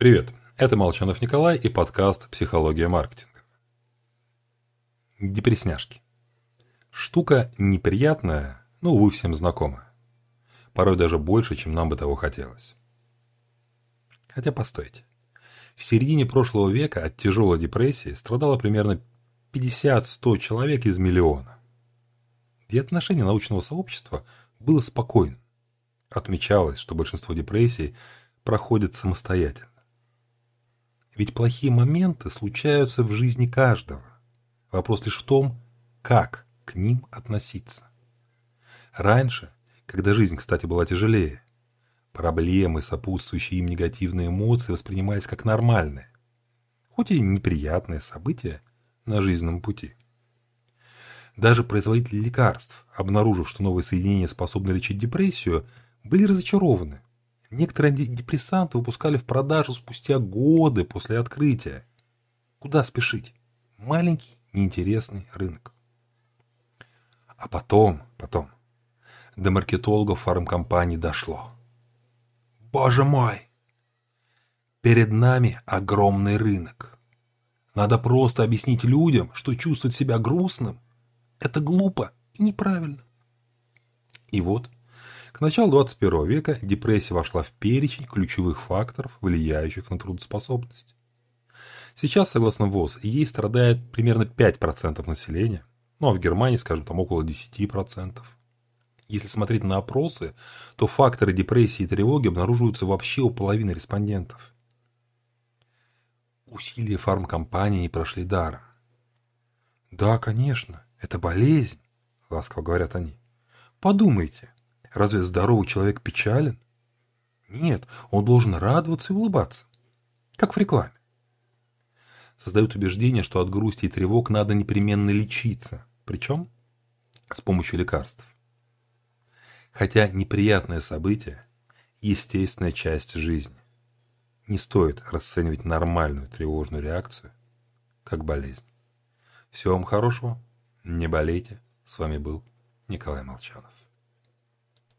Привет, это Молчанов Николай и подкаст «Психология маркетинга». Депресняшки. Штука неприятная, но, увы, всем знакомая. Порой даже больше, чем нам бы того хотелось. Хотя постойте. В середине прошлого века от тяжелой депрессии страдало примерно 50-100 человек из миллиона. И отношение научного сообщества было спокойным. Отмечалось, что большинство депрессий проходит самостоятельно. Ведь плохие моменты случаются в жизни каждого. Вопрос лишь в том, как к ним относиться. Раньше, когда жизнь, кстати, была тяжелее, проблемы, сопутствующие им негативные эмоции воспринимались как нормальные, хоть и неприятные события на жизненном пути. Даже производители лекарств, обнаружив, что новые соединения способны лечить депрессию, были разочарованы Некоторые антидепрессанты выпускали в продажу спустя годы после открытия. Куда спешить? Маленький, неинтересный рынок. А потом, потом, до маркетологов фармкомпаний дошло. Боже мой! Перед нами огромный рынок. Надо просто объяснить людям, что чувствовать себя грустным – это глупо и неправильно. И вот – к началу 21 века депрессия вошла в перечень ключевых факторов, влияющих на трудоспособность. Сейчас, согласно ВОЗ, ей страдает примерно 5% населения, ну а в Германии, скажем, там около 10%. Если смотреть на опросы, то факторы депрессии и тревоги обнаруживаются вообще у половины респондентов. Усилия фармкомпании не прошли даром. «Да, конечно, это болезнь», — ласково говорят они. «Подумайте, Разве здоровый человек печален? Нет, он должен радоваться и улыбаться. Как в рекламе. Создают убеждение, что от грусти и тревог надо непременно лечиться. Причем с помощью лекарств. Хотя неприятное событие – естественная часть жизни. Не стоит расценивать нормальную тревожную реакцию как болезнь. Всего вам хорошего, не болейте. С вами был Николай Молчанов.